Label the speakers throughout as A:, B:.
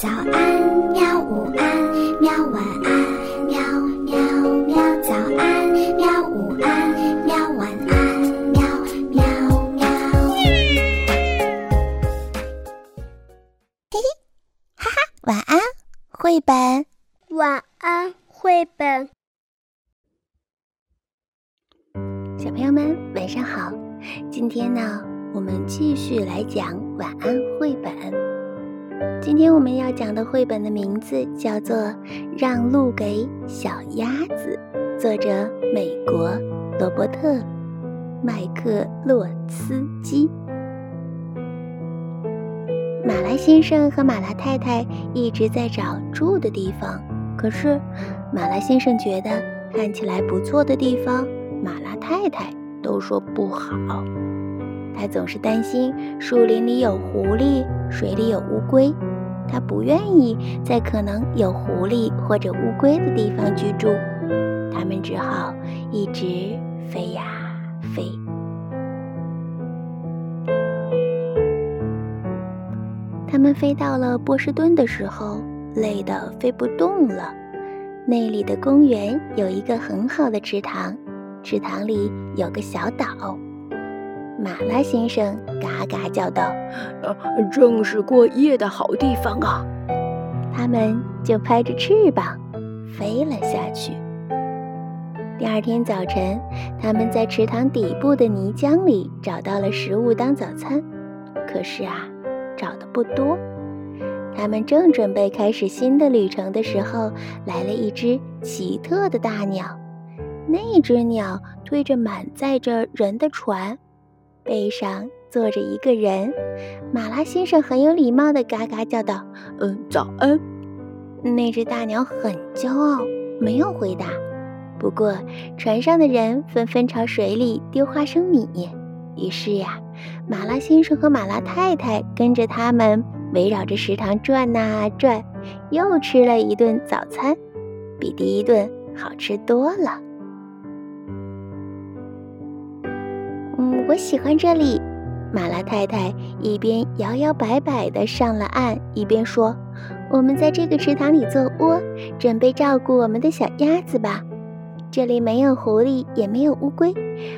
A: 早安，喵！午安，喵！晚安，喵喵喵！早安，喵！午安，喵！晚安，喵喵喵！
B: 嘿嘿，哈哈，晚安，绘本。
C: 晚安，绘本。
B: 小朋友们，晚上好！今天呢，我们继续来讲晚安绘本。今天我们要讲的绘本的名字叫做《让路给小鸭子》，作者美国罗伯特·麦克洛斯基。马拉先生和马拉太太一直在找住的地方，可是马拉先生觉得看起来不错的地方，马拉太太都说不好。他总是担心树林里有狐狸，水里有乌龟。他不愿意在可能有狐狸或者乌龟的地方居住。他们只好一直飞呀飞。他们飞到了波士顿的时候，累得飞不动了。那里的公园有一个很好的池塘，池塘里有个小岛。马拉先生嘎嘎叫道：“
D: 呃，正是过夜的好地方啊！”
B: 他们就拍着翅膀飞了下去。第二天早晨，他们在池塘底部的泥浆里找到了食物当早餐，可是啊，找的不多。他们正准备开始新的旅程的时候，来了一只奇特的大鸟。那只鸟推着满载着人的船。背上坐着一个人，马拉先生很有礼貌地嘎嘎叫道：“
D: 嗯，早安。”
B: 那只大鸟很骄傲，没有回答。不过，船上的人纷纷朝水里丢花生米。于是呀，马拉先生和马拉太太跟着他们围绕着食堂转呐转，又吃了一顿早餐，比第一顿好吃多了。我喜欢这里。马拉太太一边摇摇摆摆地上了岸，一边说：“我们在这个池塘里做窝，准备照顾我们的小鸭子吧。这里没有狐狸，也没有乌龟，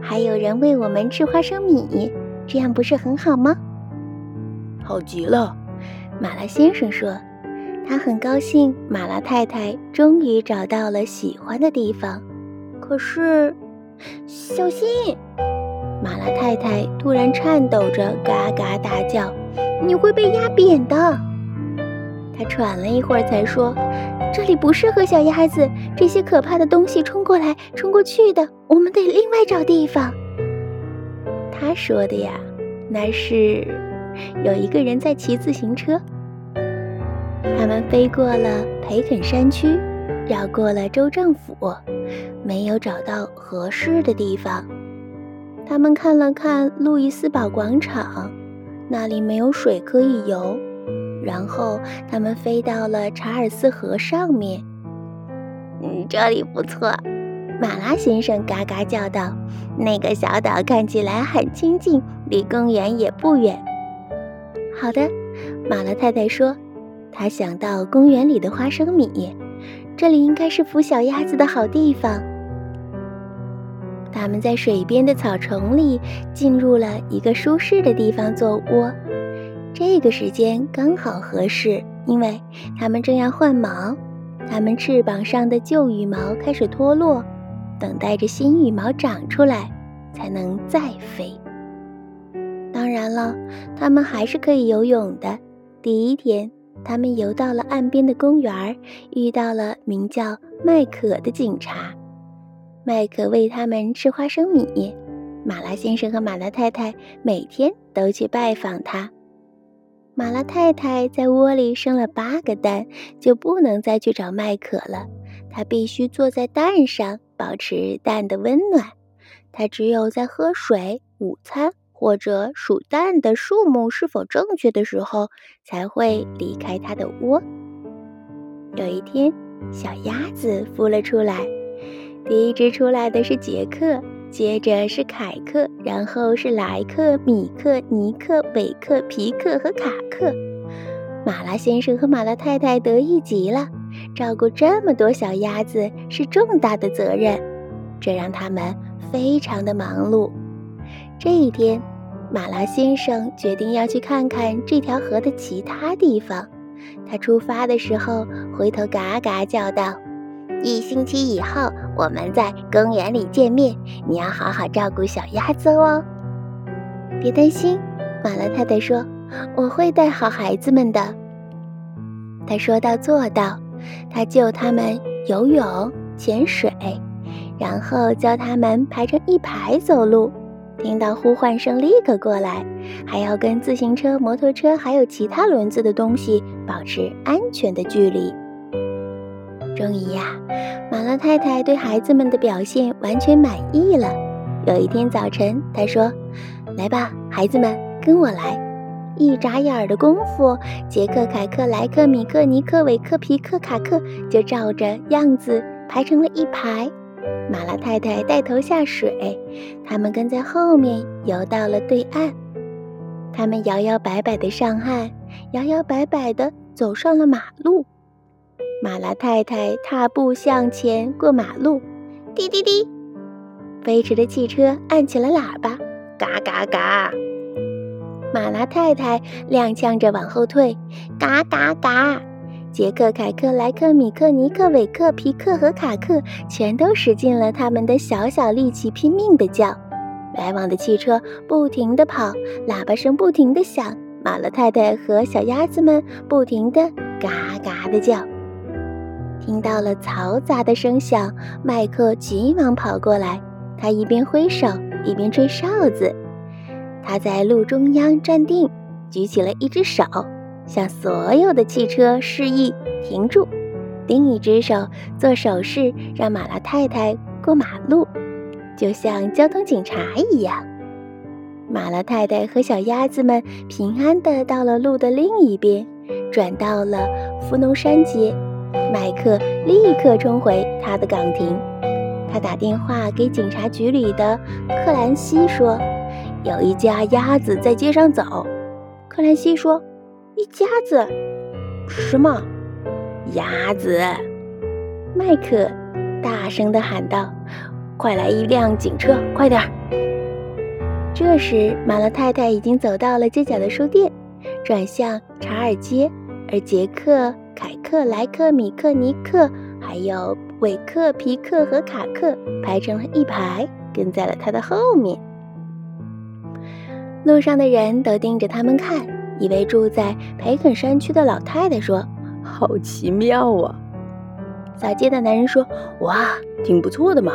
B: 还有人喂我们吃花生米，这样不是很好吗？”
D: 好极了，
B: 马拉先生说。他很高兴，马拉太太终于找到了喜欢的地方。可是，小心！马拉太太突然颤抖着，嘎嘎大叫：“你会被压扁的！”他喘了一会儿，才说：“这里不适合小鸭子，这些可怕的东西冲过来、冲过去的，我们得另外找地方。”他说的呀，那是有一个人在骑自行车。他们飞过了培肯山区，绕过了州政府，没有找到合适的地方。他们看了看路易斯堡广场，那里没有水可以游。然后他们飞到了查尔斯河上面。嗯，这里不错，马拉先生嘎嘎叫道：“那个小岛看起来很清静，离公园也不远。”好的，马拉太太说：“她想到公园里的花生米，这里应该是孵小鸭子的好地方。”他们在水边的草丛里进入了一个舒适的地方做窝，这个时间刚好合适，因为它们正要换毛，它们翅膀上的旧羽毛开始脱落，等待着新羽毛长出来，才能再飞。当然了，它们还是可以游泳的。第一天，他们游到了岸边的公园，遇到了名叫麦可的警察。麦克喂他们吃花生米，马拉先生和马拉太太每天都去拜访他。马拉太太在窝里生了八个蛋，就不能再去找麦克了。她必须坐在蛋上，保持蛋的温暖。她只有在喝水、午餐或者数蛋的数目是否正确的时候，才会离开她的窝。有一天，小鸭子孵了出来。第一只出来的是杰克，接着是凯克，然后是莱克、米克、尼克、韦克、皮克和卡克。马拉先生和马拉太太得意极了，照顾这么多小鸭子是重大的责任，这让他们非常的忙碌。这一天，马拉先生决定要去看看这条河的其他地方。他出发的时候，回头嘎嘎叫道：“一星期以后，我们在公园里见面。你要好好照顾小鸭子哦。”别担心，马拉太太说：“我会带好孩子们的。”他说到做到，他救他们游泳、潜水，然后教他们排成一排走路。听到呼唤声，立刻过来，还要跟自行车、摩托车还有其他轮子的东西保持安全的距离。终于呀，马拉太太对孩子们的表现完全满意了。有一天早晨，她说：“来吧，孩子们，跟我来。”一眨眼的功夫，杰克、凯克、莱克、米克、尼克、韦克、皮克、卡克就照着样子排成了一排。马拉太太带头下水，他们跟在后面游到了对岸。他们摇摇摆摆地上岸，摇摇摆摆地走上了马路。马拉太太踏步向前过马路，滴滴滴，飞驰的汽车按起了喇叭，嘎嘎嘎。马拉太太踉跄着往后退，嘎嘎嘎。杰克、凯克、莱克、米克、尼克、韦克、皮克和卡克全都使尽了他们的小小力气，拼命地叫。来往的汽车不停地跑，喇叭声不停地响。马拉太太和小鸭子们不停地嘎嘎地叫。听到了嘈杂的声响，麦克急忙跑过来，他一边挥手一边吹哨子。他在路中央站定，举起了一只手。向所有的汽车示意停住，另一只手做手势让马拉太太过马路，就像交通警察一样。马拉太太和小鸭子们平安地到了路的另一边，转到了福农山街。麦克立刻冲回他的岗亭，他打电话给警察局里的克兰西说：“有一家鸭子在街上走。”克兰西说。一家子，什么鸭子？麦克大声地喊道：“快来一辆警车，快点儿！”这时，马勒太太已经走到了街角的书店，转向查尔街，而杰克、凯克、莱克、米克、尼克，还有韦克、皮克和卡克排成了一排，跟在了他的后面。路上的人都盯着他们看。一位住在培肯山区的老太太说：“
D: 好奇妙啊！”
B: 扫街的男人说：“
D: 哇，挺不错的嘛。”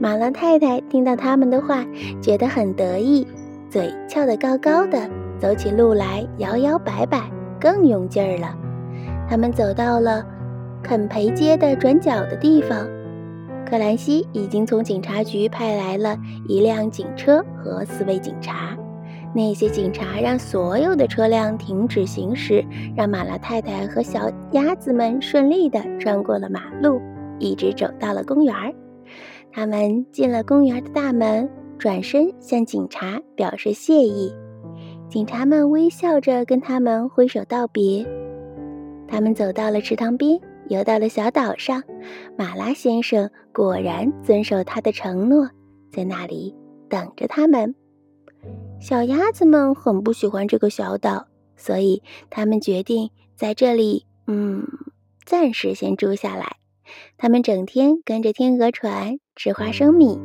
B: 马拉太太听到他们的话，觉得很得意，嘴翘得高高的，走起路来摇摇摆摆，更用劲儿了。他们走到了肯培街的转角的地方，克兰西已经从警察局派来了一辆警车和四位警察。那些警察让所有的车辆停止行驶，让马拉太太和小鸭子们顺利地穿过了马路，一直走到了公园。他们进了公园的大门，转身向警察表示谢意。警察们微笑着跟他们挥手道别。他们走到了池塘边，游到了小岛上。马拉先生果然遵守他的承诺，在那里等着他们。小鸭子们很不喜欢这个小岛，所以他们决定在这里，嗯，暂时先住下来。他们整天跟着天鹅船吃花生米，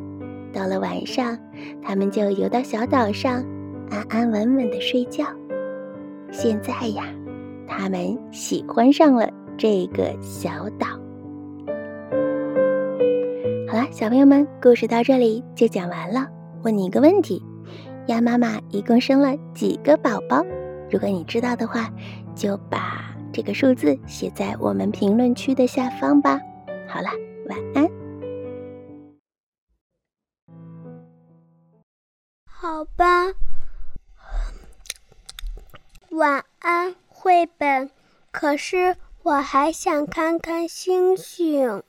B: 到了晚上，他们就游到小岛上，安安稳稳的睡觉。现在呀，他们喜欢上了这个小岛。好了，小朋友们，故事到这里就讲完了。问你一个问题。鸭妈妈一共生了几个宝宝？如果你知道的话，就把这个数字写在我们评论区的下方吧。好了，晚安。
C: 好吧，晚安，绘本。可是我还想看看星星。